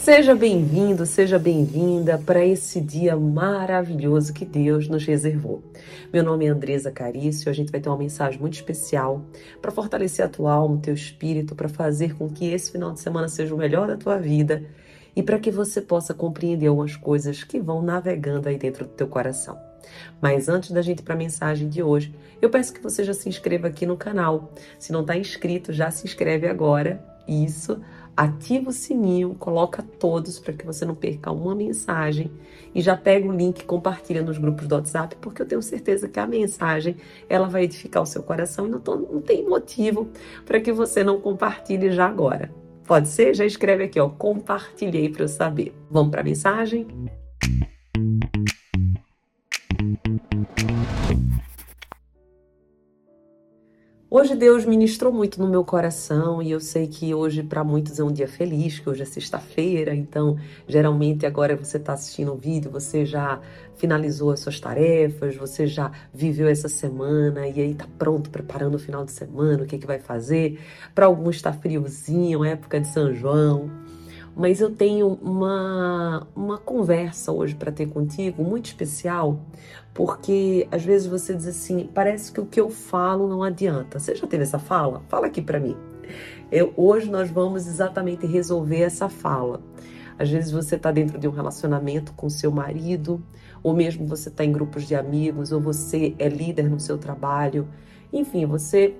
Seja bem-vindo, seja bem-vinda para esse dia maravilhoso que Deus nos reservou. Meu nome é Andresa Carício, a gente vai ter uma mensagem muito especial para fortalecer a tua alma, o teu espírito, para fazer com que esse final de semana seja o melhor da tua vida e para que você possa compreender algumas coisas que vão navegando aí dentro do teu coração. Mas antes da gente ir para a mensagem de hoje, eu peço que você já se inscreva aqui no canal. Se não está inscrito, já se inscreve agora. Isso ativa o sininho, coloca todos para que você não perca uma mensagem e já pega o link e compartilha nos grupos do WhatsApp, porque eu tenho certeza que a mensagem ela vai edificar o seu coração e não, tô, não tem motivo para que você não compartilhe já agora. Pode ser? Já escreve aqui, ó, compartilhei para eu saber. Vamos para a mensagem? Hoje Deus ministrou muito no meu coração e eu sei que hoje para muitos é um dia feliz, que hoje é sexta-feira, então geralmente agora você está assistindo o vídeo, você já finalizou as suas tarefas, você já viveu essa semana e aí está pronto, preparando o final de semana, o que, que vai fazer. Para alguns está friozinho, época de São João mas eu tenho uma, uma conversa hoje para ter contigo muito especial, porque às vezes você diz assim: parece que o que eu falo não adianta. Você já teve essa fala? Fala aqui para mim. Eu, hoje nós vamos exatamente resolver essa fala. Às vezes você está dentro de um relacionamento com seu marido, ou mesmo você está em grupos de amigos, ou você é líder no seu trabalho. Enfim, você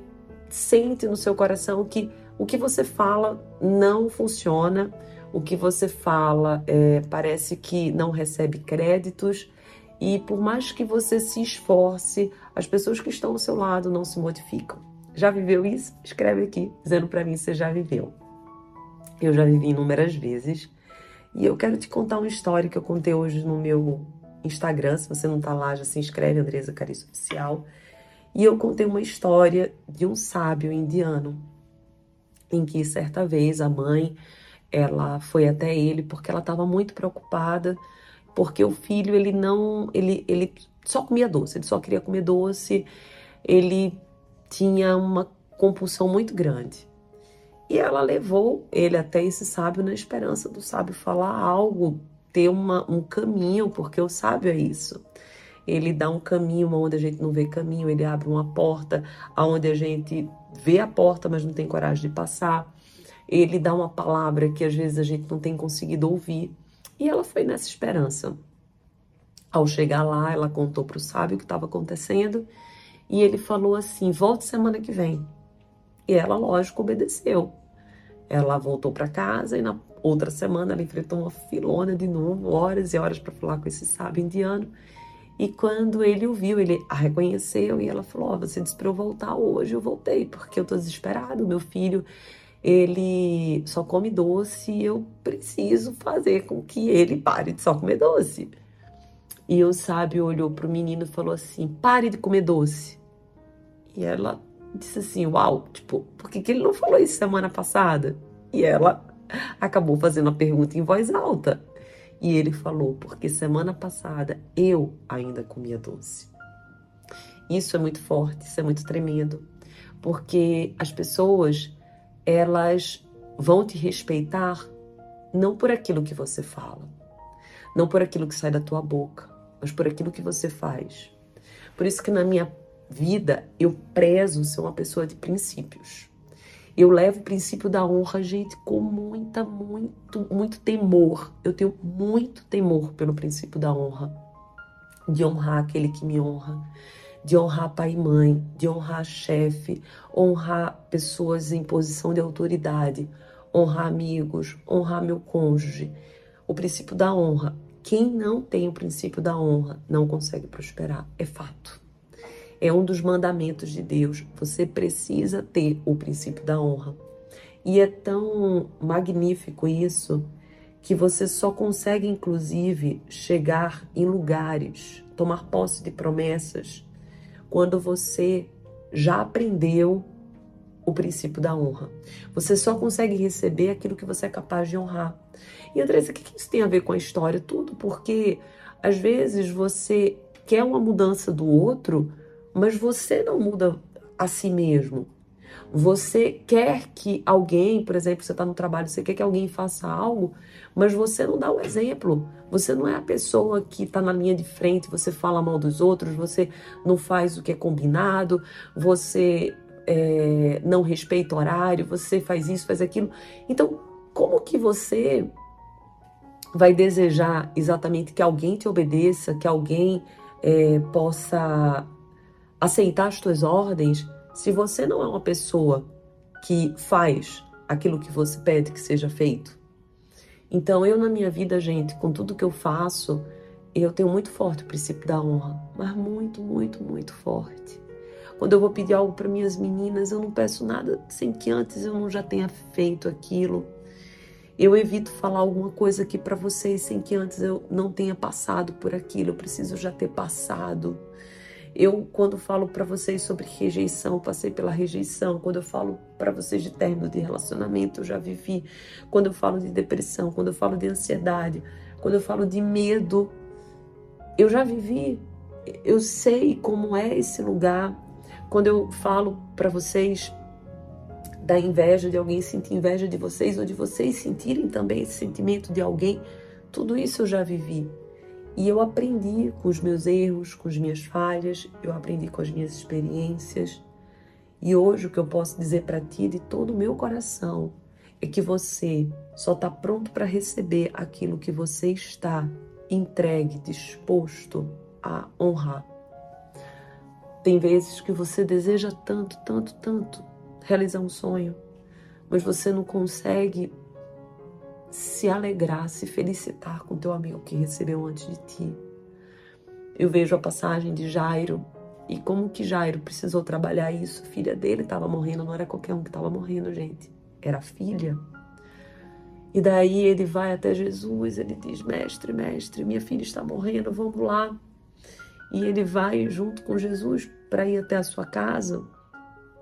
sente no seu coração que o que você fala não funciona o que você fala é, parece que não recebe créditos e por mais que você se esforce, as pessoas que estão ao seu lado não se modificam. Já viveu isso? Escreve aqui, dizendo para mim se já viveu. Eu já vivi inúmeras vezes e eu quero te contar uma história que eu contei hoje no meu Instagram. Se você não está lá, já se inscreve, Andresa Carício Oficial. E eu contei uma história de um sábio indiano em que certa vez a mãe ela foi até ele porque ela estava muito preocupada, porque o filho ele não, ele, ele só comia doce, ele só queria comer doce, ele tinha uma compulsão muito grande. E ela levou ele até esse sábio na esperança do sábio falar algo, ter uma, um caminho, porque o sábio é isso. Ele dá um caminho onde a gente não vê caminho, ele abre uma porta onde a gente vê a porta, mas não tem coragem de passar ele dá uma palavra que às vezes a gente não tem conseguido ouvir. E ela foi nessa esperança. Ao chegar lá, ela contou para o sábio o que estava acontecendo e ele falou assim: volte semana que vem. E ela, lógico, obedeceu. Ela voltou para casa e na outra semana ela enfrentou uma filona de novo, horas e horas para falar com esse sábio indiano. E quando ele o viu, ele a reconheceu e ela falou: oh, Você disse para eu voltar hoje, eu voltei, porque eu estou desesperado. Meu filho ele só come doce e eu preciso fazer com que ele pare de só comer doce. E o sábio olhou para o menino e falou assim: pare de comer doce. E ela disse assim: uau, tipo, por que, que ele não falou isso semana passada? E ela acabou fazendo a pergunta em voz alta. E ele falou: porque semana passada eu ainda comia doce. Isso é muito forte, isso é muito tremendo, porque as pessoas elas vão te respeitar não por aquilo que você fala, não por aquilo que sai da tua boca, mas por aquilo que você faz. Por isso que na minha vida eu prezo ser uma pessoa de princípios. Eu levo o princípio da honra, gente, com muita, muito, muito temor. Eu tenho muito temor pelo princípio da honra, de honrar aquele que me honra, de honrar pai e mãe, de honrar chefe, honrar pessoas em posição de autoridade, honrar amigos, honrar meu cônjuge. O princípio da honra. Quem não tem o princípio da honra não consegue prosperar, é fato. É um dos mandamentos de Deus. Você precisa ter o princípio da honra. E é tão magnífico isso que você só consegue, inclusive, chegar em lugares, tomar posse de promessas quando você já aprendeu o princípio da honra. Você só consegue receber aquilo que você é capaz de honrar. E Andressa, o que isso tem a ver com a história? Tudo porque às vezes você quer uma mudança do outro, mas você não muda a si mesmo. Você quer que alguém, por exemplo, você está no trabalho, você quer que alguém faça algo, mas você não dá o exemplo. Você não é a pessoa que está na linha de frente, você fala mal dos outros, você não faz o que é combinado, você é, não respeita o horário, você faz isso, faz aquilo. Então, como que você vai desejar exatamente que alguém te obedeça, que alguém é, possa aceitar as tuas ordens, se você não é uma pessoa que faz aquilo que você pede que seja feito? Então, eu na minha vida, gente, com tudo que eu faço, eu tenho muito forte o princípio da honra, mas muito, muito, muito forte. Quando eu vou pedir algo para minhas meninas, eu não peço nada sem que antes eu não já tenha feito aquilo. Eu evito falar alguma coisa aqui para vocês sem que antes eu não tenha passado por aquilo. Eu preciso já ter passado. Eu, quando falo para vocês sobre rejeição, passei pela rejeição. Quando eu falo para vocês de término de relacionamento, eu já vivi. Quando eu falo de depressão, quando eu falo de ansiedade, quando eu falo de medo, eu já vivi. Eu sei como é esse lugar. Quando eu falo para vocês da inveja de alguém, sentir inveja de vocês, ou de vocês sentirem também esse sentimento de alguém, tudo isso eu já vivi. E eu aprendi com os meus erros, com as minhas falhas, eu aprendi com as minhas experiências. E hoje o que eu posso dizer para ti de todo o meu coração é que você só está pronto para receber aquilo que você está entregue, disposto a honrar. Tem vezes que você deseja tanto, tanto, tanto realizar um sonho, mas você não consegue se alegrar, se felicitar com teu amigo que recebeu antes de ti. Eu vejo a passagem de Jairo e como que Jairo precisou trabalhar isso. Filha dele estava morrendo, não era qualquer um que estava morrendo, gente. Era a filha. E daí ele vai até Jesus, ele diz: Mestre, mestre, minha filha está morrendo, vamos lá. E ele vai junto com Jesus para ir até a sua casa,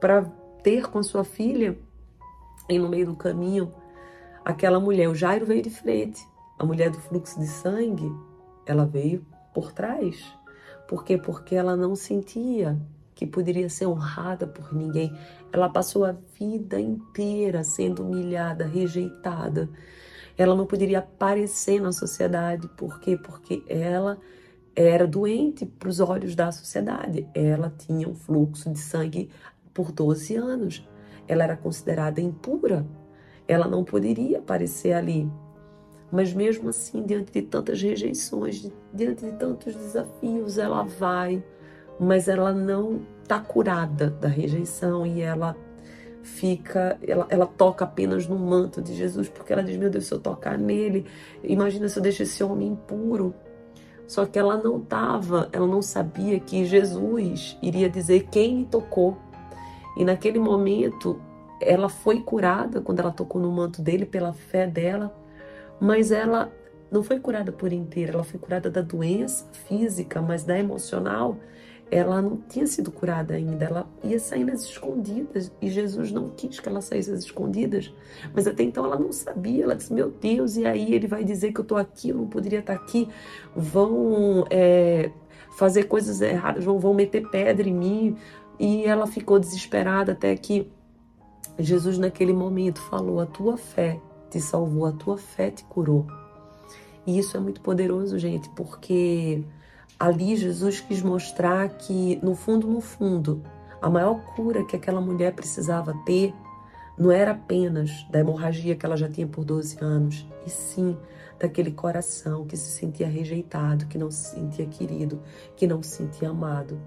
para ter com sua filha. E no meio do caminho, aquela mulher, o Jairo veio de frente. A mulher do fluxo de sangue, ela veio por trás. Por quê? Porque ela não sentia que poderia ser honrada por ninguém. Ela passou a vida inteira sendo humilhada, rejeitada. Ela não poderia aparecer na sociedade. Por quê? Porque ela era doente para os olhos da sociedade. Ela tinha um fluxo de sangue por 12 anos. Ela era considerada impura ela não poderia aparecer ali. Mas mesmo assim, diante de tantas rejeições, diante de tantos desafios, ela vai, mas ela não está curada da rejeição e ela fica, ela, ela toca apenas no manto de Jesus, porque ela diz: Meu Deus, se eu tocar nele, imagina se eu deixo esse homem impuro. Só que ela não estava, ela não sabia que Jesus iria dizer quem me tocou. E naquele momento, ela foi curada quando ela tocou no manto dele pela fé dela, mas ela não foi curada por inteiro, ela foi curada da doença física, mas da emocional, ela não tinha sido curada ainda, ela ia sair nas escondidas e Jesus não quis que ela saísse às escondidas, mas até então ela não sabia, ela disse: Meu Deus, e aí? Ele vai dizer que eu estou aqui, eu não poderia estar aqui, vão é, fazer coisas erradas, vão, vão meter pedra em mim, e ela ficou desesperada até que Jesus, naquele momento, falou: A tua fé te salvou, a tua fé te curou. E isso é muito poderoso, gente, porque ali Jesus quis mostrar que, no fundo, no fundo, a maior cura que aquela mulher precisava ter não era apenas da hemorragia que ela já tinha por 12 anos, e sim daquele coração que se sentia rejeitado, que não se sentia querido, que não se sentia amado.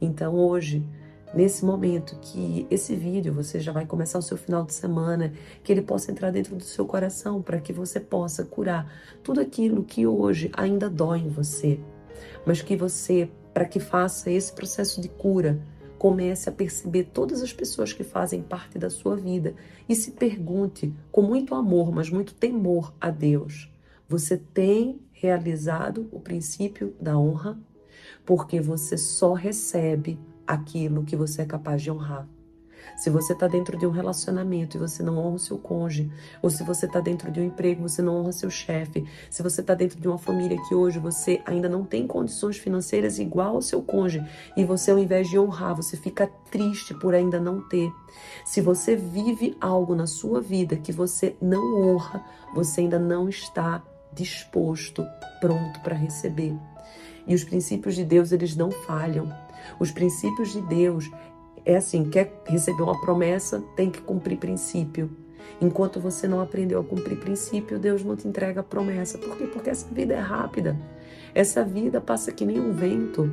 Então hoje, nesse momento que esse vídeo você já vai começar o seu final de semana, que ele possa entrar dentro do seu coração para que você possa curar tudo aquilo que hoje ainda dói em você, mas que você, para que faça esse processo de cura, comece a perceber todas as pessoas que fazem parte da sua vida e se pergunte com muito amor, mas muito temor a Deus: você tem realizado o princípio da honra? Porque você só recebe aquilo que você é capaz de honrar. Se você está dentro de um relacionamento e você não honra o seu cônjuge, ou se você está dentro de um emprego e você não honra seu chefe, se você está dentro de uma família que hoje você ainda não tem condições financeiras igual ao seu cônjuge e você, ao invés de honrar, você fica triste por ainda não ter. Se você vive algo na sua vida que você não honra, você ainda não está disposto, pronto para receber. E os princípios de Deus, eles não falham. Os princípios de Deus, é assim, quer receber uma promessa, tem que cumprir princípio. Enquanto você não aprendeu a cumprir princípio, Deus não te entrega a promessa. Por quê? Porque essa vida é rápida. Essa vida passa que nem um vento.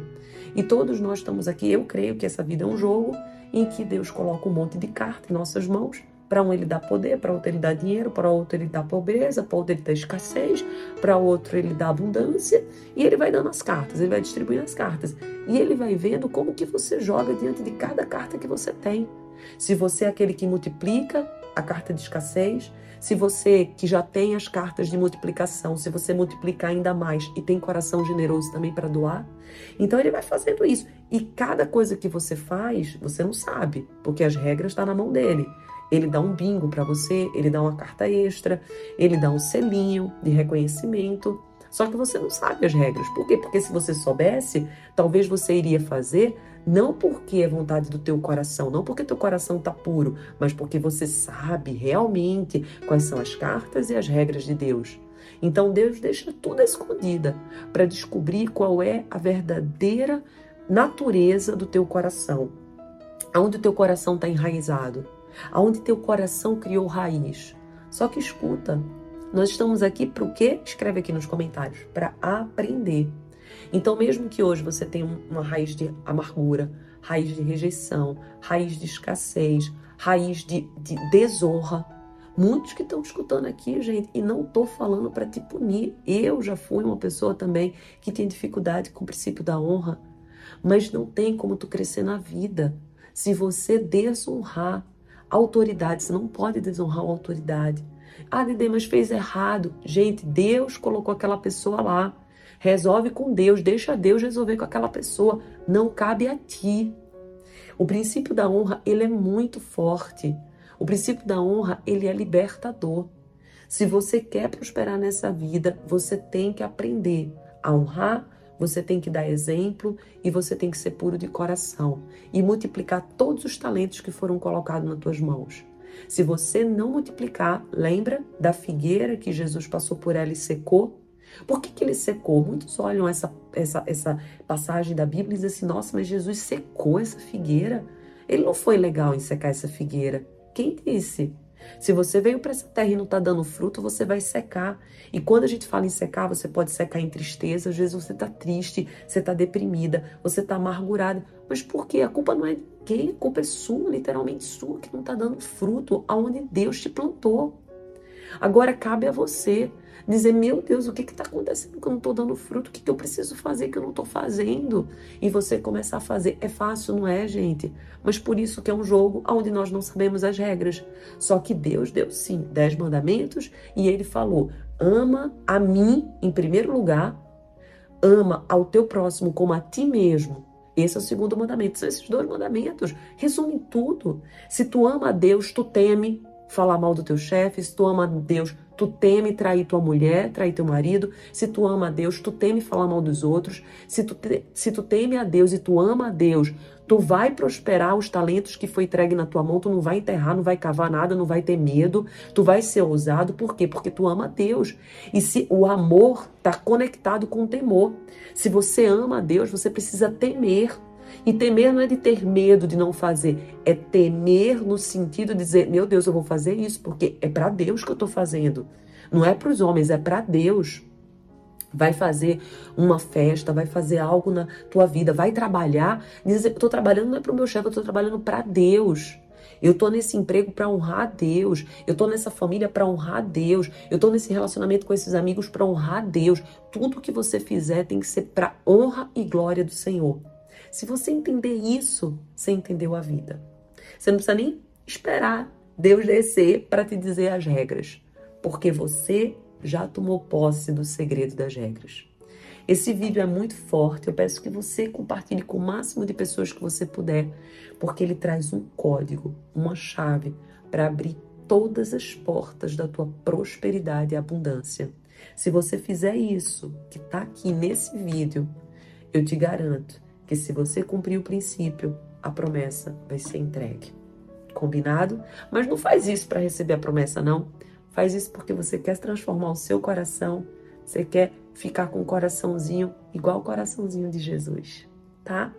E todos nós estamos aqui, eu creio que essa vida é um jogo em que Deus coloca um monte de carta em nossas mãos para um ele dá poder, para outro ele dá dinheiro, para outro ele dá pobreza, para outro ele dá escassez, para outro ele dá abundância, e ele vai dando as cartas, ele vai distribuindo as cartas. E ele vai vendo como que você joga diante de cada carta que você tem. Se você é aquele que multiplica a carta de escassez, se você que já tem as cartas de multiplicação, se você multiplicar ainda mais e tem coração generoso também para doar, então ele vai fazendo isso. E cada coisa que você faz, você não sabe, porque as regras estão tá na mão dele. Ele dá um bingo para você, ele dá uma carta extra, ele dá um selinho de reconhecimento. Só que você não sabe as regras. Por quê? Porque se você soubesse, talvez você iria fazer não porque é vontade do teu coração, não porque teu coração está puro, mas porque você sabe realmente quais são as cartas e as regras de Deus. Então Deus deixa tudo escondida para descobrir qual é a verdadeira natureza do teu coração. Aonde o teu coração está enraizado aonde teu coração criou raiz. Só que escuta, nós estamos aqui para o quê? Escreve aqui nos comentários, para aprender. Então, mesmo que hoje você tenha uma raiz de amargura, raiz de rejeição, raiz de escassez, raiz de, de desonra, muitos que estão escutando aqui, gente, e não estou falando para te punir. Eu já fui uma pessoa também que tem dificuldade com o princípio da honra, mas não tem como tu crescer na vida se você desonrar autoridade. Você não pode desonrar a autoridade. Ah, Dede, mas fez errado. Gente, Deus colocou aquela pessoa lá. Resolve com Deus, deixa Deus resolver com aquela pessoa. Não cabe a ti. O princípio da honra, ele é muito forte. O princípio da honra, ele é libertador. Se você quer prosperar nessa vida, você tem que aprender a honrar você tem que dar exemplo e você tem que ser puro de coração e multiplicar todos os talentos que foram colocados nas tuas mãos. Se você não multiplicar, lembra da figueira que Jesus passou por ela e secou? Por que, que ele secou? Muitos olham essa, essa, essa passagem da Bíblia e dizem assim: nossa, mas Jesus secou essa figueira. Ele não foi legal em secar essa figueira. Quem disse? Se você veio para essa terra e não está dando fruto, você vai secar. E quando a gente fala em secar, você pode secar em tristeza. Às vezes você está triste, você está deprimida, você está amargurada. Mas por quê? A culpa não é de quem? A culpa é sua, literalmente sua, que não está dando fruto aonde Deus te plantou. Agora cabe a você dizer: Meu Deus, o que está acontecendo que eu não estou dando fruto? O que, que eu preciso fazer que eu não estou fazendo? E você começar a fazer. É fácil, não é, gente? Mas por isso que é um jogo onde nós não sabemos as regras. Só que Deus deu sim dez mandamentos e ele falou: ama a mim em primeiro lugar, ama ao teu próximo como a ti mesmo. Esse é o segundo mandamento. São esses dois mandamentos. Resumem tudo. Se tu ama a Deus, tu teme falar mal do teu chefe. Se tu ama Deus, tu teme trair tua mulher, trair teu marido. Se tu ama a Deus, tu teme falar mal dos outros. Se tu, te, se tu teme a Deus e tu ama a Deus, tu vai prosperar os talentos que foi entregue na tua mão. Tu não vai enterrar, não vai cavar nada, não vai ter medo. Tu vai ser ousado. Por quê? Porque tu ama a Deus. E se o amor está conectado com o temor. Se você ama a Deus, você precisa temer. E temer não é de ter medo de não fazer, é temer no sentido de dizer: meu Deus, eu vou fazer isso porque é para Deus que eu estou fazendo. Não é para os homens, é para Deus. Vai fazer uma festa, vai fazer algo na tua vida, vai trabalhar. Estou trabalhando não é para o meu chefe, eu estou trabalhando para Deus. Eu estou nesse emprego para honrar a Deus. Eu estou nessa família para honrar a Deus. Eu estou nesse relacionamento com esses amigos para honrar a Deus. Tudo que você fizer tem que ser para honra e glória do Senhor. Se você entender isso, você entendeu a vida. Você não precisa nem esperar Deus descer para te dizer as regras, porque você já tomou posse do segredo das regras. Esse vídeo é muito forte. Eu peço que você compartilhe com o máximo de pessoas que você puder, porque ele traz um código, uma chave para abrir todas as portas da tua prosperidade e abundância. Se você fizer isso, que está aqui nesse vídeo, eu te garanto que se você cumprir o princípio, a promessa vai ser entregue. Combinado? Mas não faz isso para receber a promessa, não. Faz isso porque você quer transformar o seu coração, você quer ficar com o coraçãozinho igual o coraçãozinho de Jesus, tá?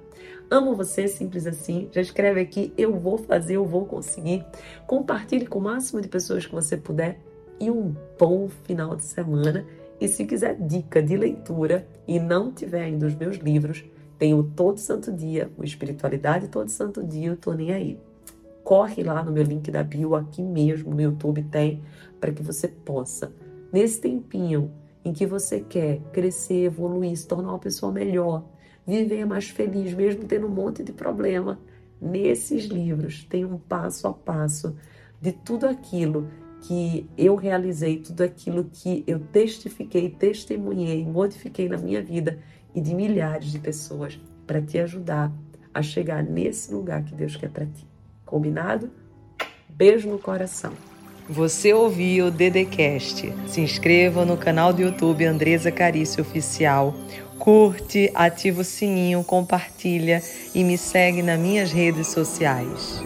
Amo você, simples assim. Já escreve aqui, eu vou fazer, eu vou conseguir. Compartilhe com o máximo de pessoas que você puder e um bom final de semana. E se quiser dica de leitura e não tiver ainda os meus livros, tenho todo santo dia, o Espiritualidade todo santo dia, eu tô nem aí. Corre lá no meu link da bio, aqui mesmo no YouTube tem, para que você possa, nesse tempinho em que você quer crescer, evoluir, se tornar uma pessoa melhor, viver mais feliz, mesmo tendo um monte de problema, nesses livros tem um passo a passo de tudo aquilo que eu realizei, tudo aquilo que eu testifiquei, testemunhei, modifiquei na minha vida e de milhares de pessoas para te ajudar a chegar nesse lugar que Deus quer para ti. Combinado? Beijo no coração. Você ouviu o Dedecast. Se inscreva no canal do YouTube Andresa Carício Oficial. Curte, ativa o sininho, compartilha e me segue nas minhas redes sociais.